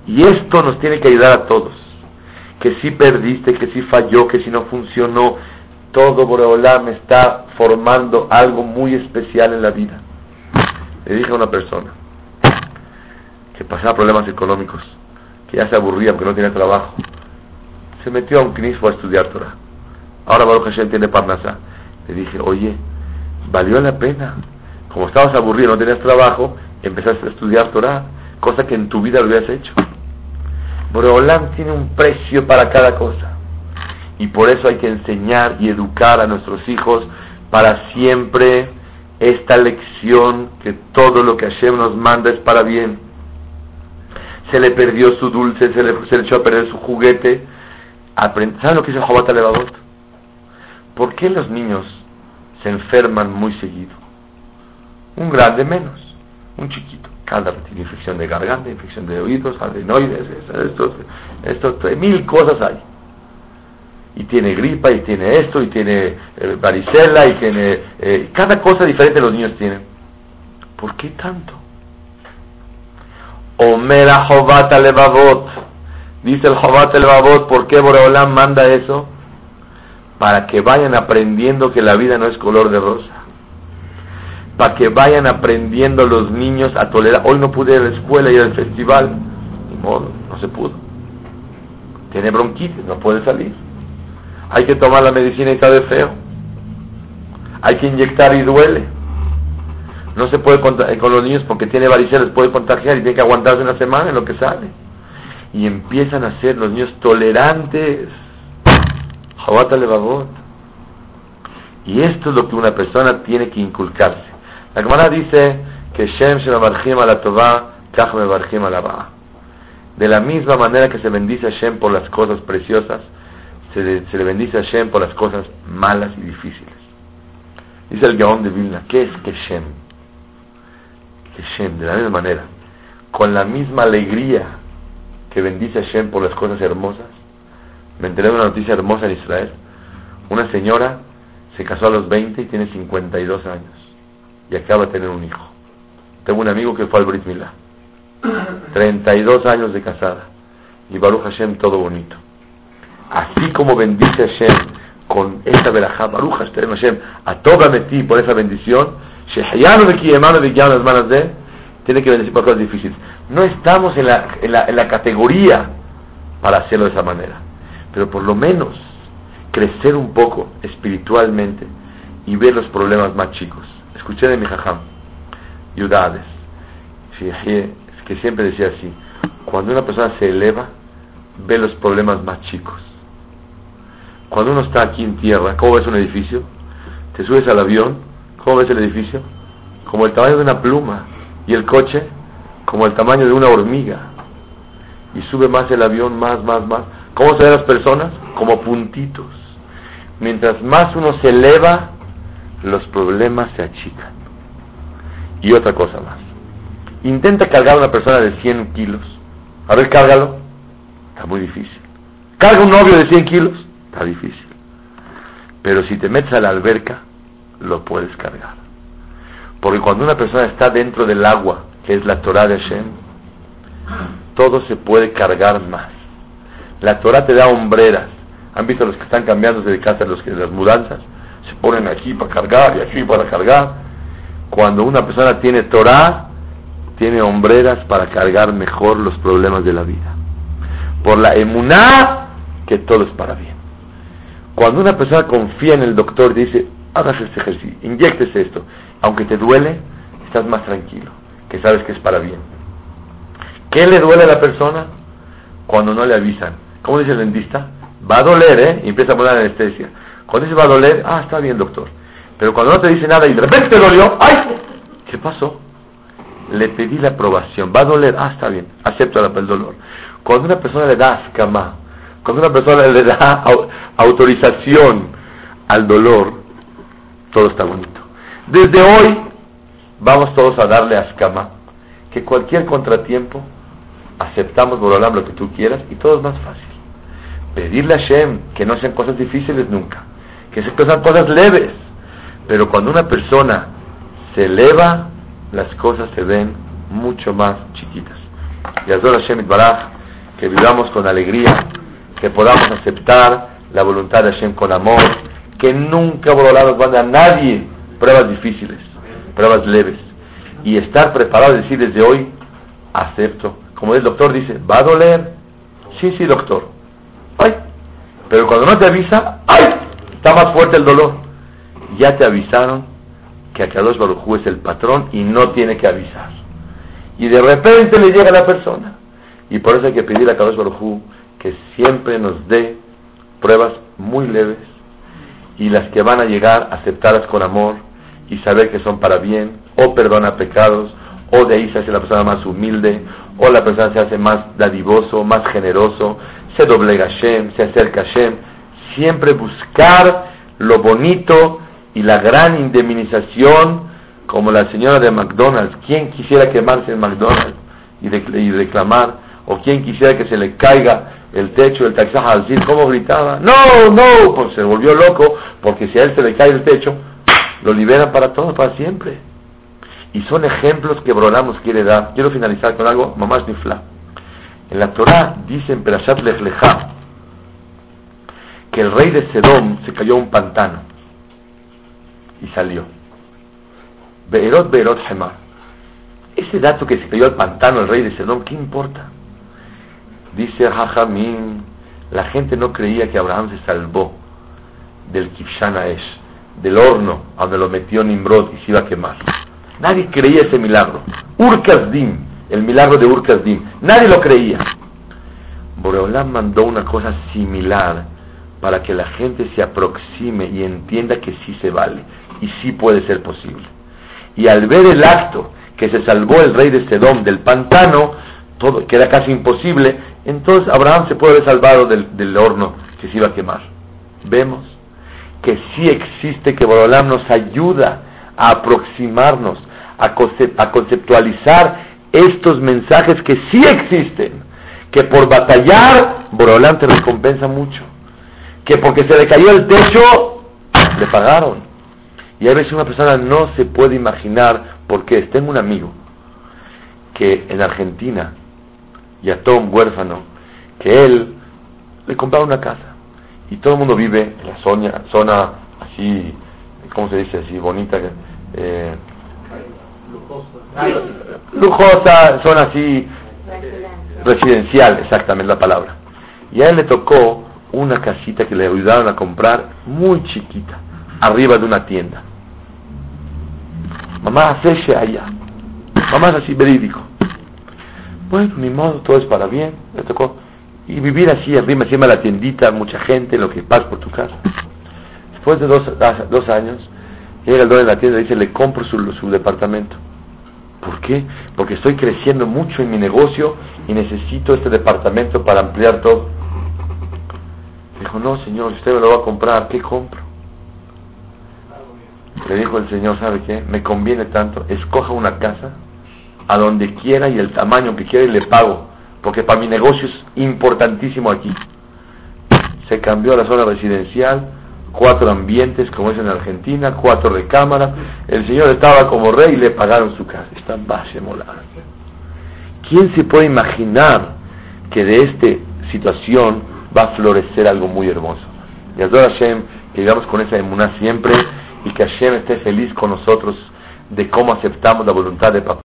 Y esto nos tiene que ayudar a todos. Que si perdiste, que si falló, que si no funcionó, todo Boreolam está formando algo muy especial en la vida. Le dije a una persona que pasaba problemas económicos, que ya se aburría porque no tenía trabajo. Se metió a un knisfo a estudiar Torah. Ahora Baruch Hashem tiene Parnasá. Le dije, oye, valió la pena. Como estabas aburrido, no tenías trabajo, empezaste a estudiar Torah, cosa que en tu vida lo hubieras hecho. Boreolam tiene un precio para cada cosa. Y por eso hay que enseñar y educar a nuestros hijos para siempre esta lección que todo lo que Hashem nos manda es para bien. Se le perdió su dulce, se le, se echó a perder su juguete. ¿Saben lo que dice Jobat Levavot? ¿Por qué los niños se enferman muy seguido? Un grande menos, un chiquito. Cada tiene infección de garganta, infección de oídos, adenoides, esto, esto, mil cosas hay. Y tiene gripa, y tiene esto, y tiene eh, varicela, y tiene... Eh, cada cosa diferente los niños tienen. ¿Por qué tanto? Omera Jovata Levavot. Dice el Jovata Levavot, ¿por qué Boreolam manda eso? Para que vayan aprendiendo que la vida no es color de rosa para que vayan aprendiendo los niños a tolerar. Hoy no pude ir a la escuela y al festival, ni modo, no se pudo. Tiene bronquitis, no puede salir. Hay que tomar la medicina y sabe feo. Hay que inyectar y duele. No se puede eh, con los niños porque tiene varicela, les puede contagiar y tiene que aguantarse una semana en lo que sale. Y empiezan a ser los niños tolerantes. Jabata levavot. Y esto es lo que una persona tiene que inculcarse. La Gemara dice que Shem a la Tová, Kach a la De la misma manera que se bendice a Shem por las cosas preciosas, se le, bendice a Shem por las cosas malas y difíciles. Dice el Gaón de Vilna, ¿qué es Keshem? Keshem, de la misma manera, con la misma alegría que bendice a Shem por las cosas hermosas. Me enteré de una noticia hermosa en Israel. Una señora se casó a los 20 y tiene 52 años y acaba de tener un hijo. Tengo un amigo que fue al Brit Milá. 32 años de casada. Y Baruch Hashem todo bonito. Así como bendice Hashem con esta verajá, Baruch Hashem, a toda metí por esa bendición, de tiene que bendecir por cosas difíciles. No estamos en la, en, la, en la categoría para hacerlo de esa manera, pero por lo menos crecer un poco espiritualmente y ver los problemas más chicos escuché de mi jajam, Yudades, que siempre decía así, cuando una persona se eleva, ve los problemas más chicos. Cuando uno está aquí en tierra, ¿cómo ves un edificio? Te subes al avión, ¿cómo ves el edificio? Como el tamaño de una pluma. Y el coche, como el tamaño de una hormiga. Y sube más el avión, más, más, más. ¿Cómo se ven las personas? Como puntitos. Mientras más uno se eleva, los problemas se achican. Y otra cosa más. Intenta cargar a una persona de 100 kilos. A ver, cárgalo. Está muy difícil. Carga un novio de 100 kilos. Está difícil. Pero si te metes a la alberca, lo puedes cargar. Porque cuando una persona está dentro del agua, que es la Torah de Hashem, todo se puede cargar más. La Torah te da hombreras. ¿Han visto los que están cambiando de casa, los que las mudanzas? Se ponen aquí para cargar y aquí para cargar. Cuando una persona tiene Torah, tiene hombreras para cargar mejor los problemas de la vida. Por la emuná, que todo es para bien. Cuando una persona confía en el doctor y dice, hagas este ejercicio, inyectes esto, aunque te duele, estás más tranquilo, que sabes que es para bien. ¿Qué le duele a la persona? Cuando no le avisan. ¿Cómo dice el dentista? Va a doler, ¿eh? Y empieza a poner anestesia. Cuando dice va a doler, ah, está bien, doctor. Pero cuando no te dice nada y de repente te dolió, ¡ay! ¿Qué pasó? Le pedí la aprobación. Va a doler, ah, está bien, acepto el dolor. Cuando una persona le da ascama, cuando una persona le da autorización al dolor, todo está bonito. Desde hoy vamos todos a darle ascama, que cualquier contratiempo aceptamos, Borolam, lo que tú quieras y todo es más fácil. Pedirle a Shem que no sean cosas difíciles nunca que son cosas leves. Pero cuando una persona se eleva, las cosas se ven mucho más chiquitas. Y Azor Hashem Baraj, que vivamos con alegría, que podamos aceptar la voluntad de Hashem con amor, que nunca por nos a nadie pruebas difíciles, pruebas leves, y estar preparado y decir desde hoy, acepto. Como el doctor dice, ¿va a doler? Sí, sí, doctor. Ay, pero cuando no te avisa, ¡ay! Está más fuerte el dolor. Ya te avisaron que Akadosh Barujú es el patrón y no tiene que avisar. Y de repente le llega a la persona. Y por eso hay que pedir a Akadosh Barujú que siempre nos dé pruebas muy leves y las que van a llegar aceptadas con amor y saber que son para bien, o perdona pecados, o de ahí se hace la persona más humilde, o la persona se hace más dadivoso, más generoso, se doblega a Shem, se acerca a Shem. Siempre buscar lo bonito y la gran indemnización, como la señora de McDonald's. ¿Quién quisiera quemarse en McDonald's y, reclamar? ¿O quién quisiera que se le caiga el techo del taxi al cómo gritaba? No, no, pues se volvió loco, porque si a él se le cae el techo, lo liberan para todo, para siempre. Y son ejemplos que Brolam nos quiere dar. Quiero finalizar con algo, mamás nifla. En la Torah dice en Perashat Lech que el rey de Sedom se cayó a un pantano y salió. Beerot Beerot Hemar. Ese dato que se cayó al pantano el rey de Sedom, ¿qué importa? Dice Jajamín, la gente no creía que Abraham se salvó del Kifshana Esh, del horno donde lo metió Nimrod y se iba a quemar. Nadie creía ese milagro. Urkazdim, el milagro de Urkazdim, nadie lo creía. Boreolam mandó una cosa similar para que la gente se aproxime y entienda que sí se vale y sí puede ser posible. Y al ver el acto que se salvó el rey de Sedom del pantano, todo, que era casi imposible, entonces Abraham se puede haber salvado del, horno que se iba a quemar. Vemos que sí existe, que Borolam nos ayuda a aproximarnos, a, a conceptualizar estos mensajes que sí existen, que por batallar Borolam te recompensa mucho, que porque se le cayó el techo, le pagaron. Y a veces una persona no se puede imaginar por qué. Tengo un amigo que en Argentina y a Tom huérfano, que él le compraba una casa y todo el mundo vive en la zona, zona así, ¿cómo se dice? Así bonita, eh, lujosa, zona así residencial, exactamente la palabra. Y a él le tocó una casita que le ayudaron a comprar muy chiquita, arriba de una tienda. Mamá, hace allá. Mamá es así verídico. Bueno, mi modo, todo es para bien, le tocó. Y vivir así, arriba, encima de la tiendita, mucha gente, lo que pasa por tu casa. Después de dos, dos años, llega el dueño de la tienda y dice, le compro su, su departamento. ¿Por qué? Porque estoy creciendo mucho en mi negocio y necesito este departamento para ampliar todo. Dijo, no, señor, usted me lo va a comprar, ¿qué compro? Le dijo el señor, ¿sabe qué? Me conviene tanto, escoja una casa a donde quiera y el tamaño que quiera y le pago, porque para mi negocio es importantísimo aquí. Se cambió a la zona residencial, cuatro ambientes como es en Argentina, cuatro recámaras, el señor estaba como rey y le pagaron su casa. Está base molada. ¿Quién se puede imaginar que de esta situación va a florecer algo muy hermoso. Y adoro Hashem, que vivamos con esa emuná siempre y que Hashem esté feliz con nosotros de cómo aceptamos la voluntad de papá.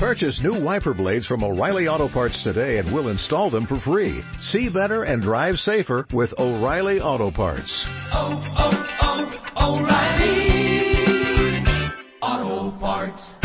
Purchase new wiper blades from O'Reilly Auto Parts today and we'll install them for free. See better and drive safer with O'Reilly Auto Parts. Oh, oh, oh, O'Reilly Auto Parts.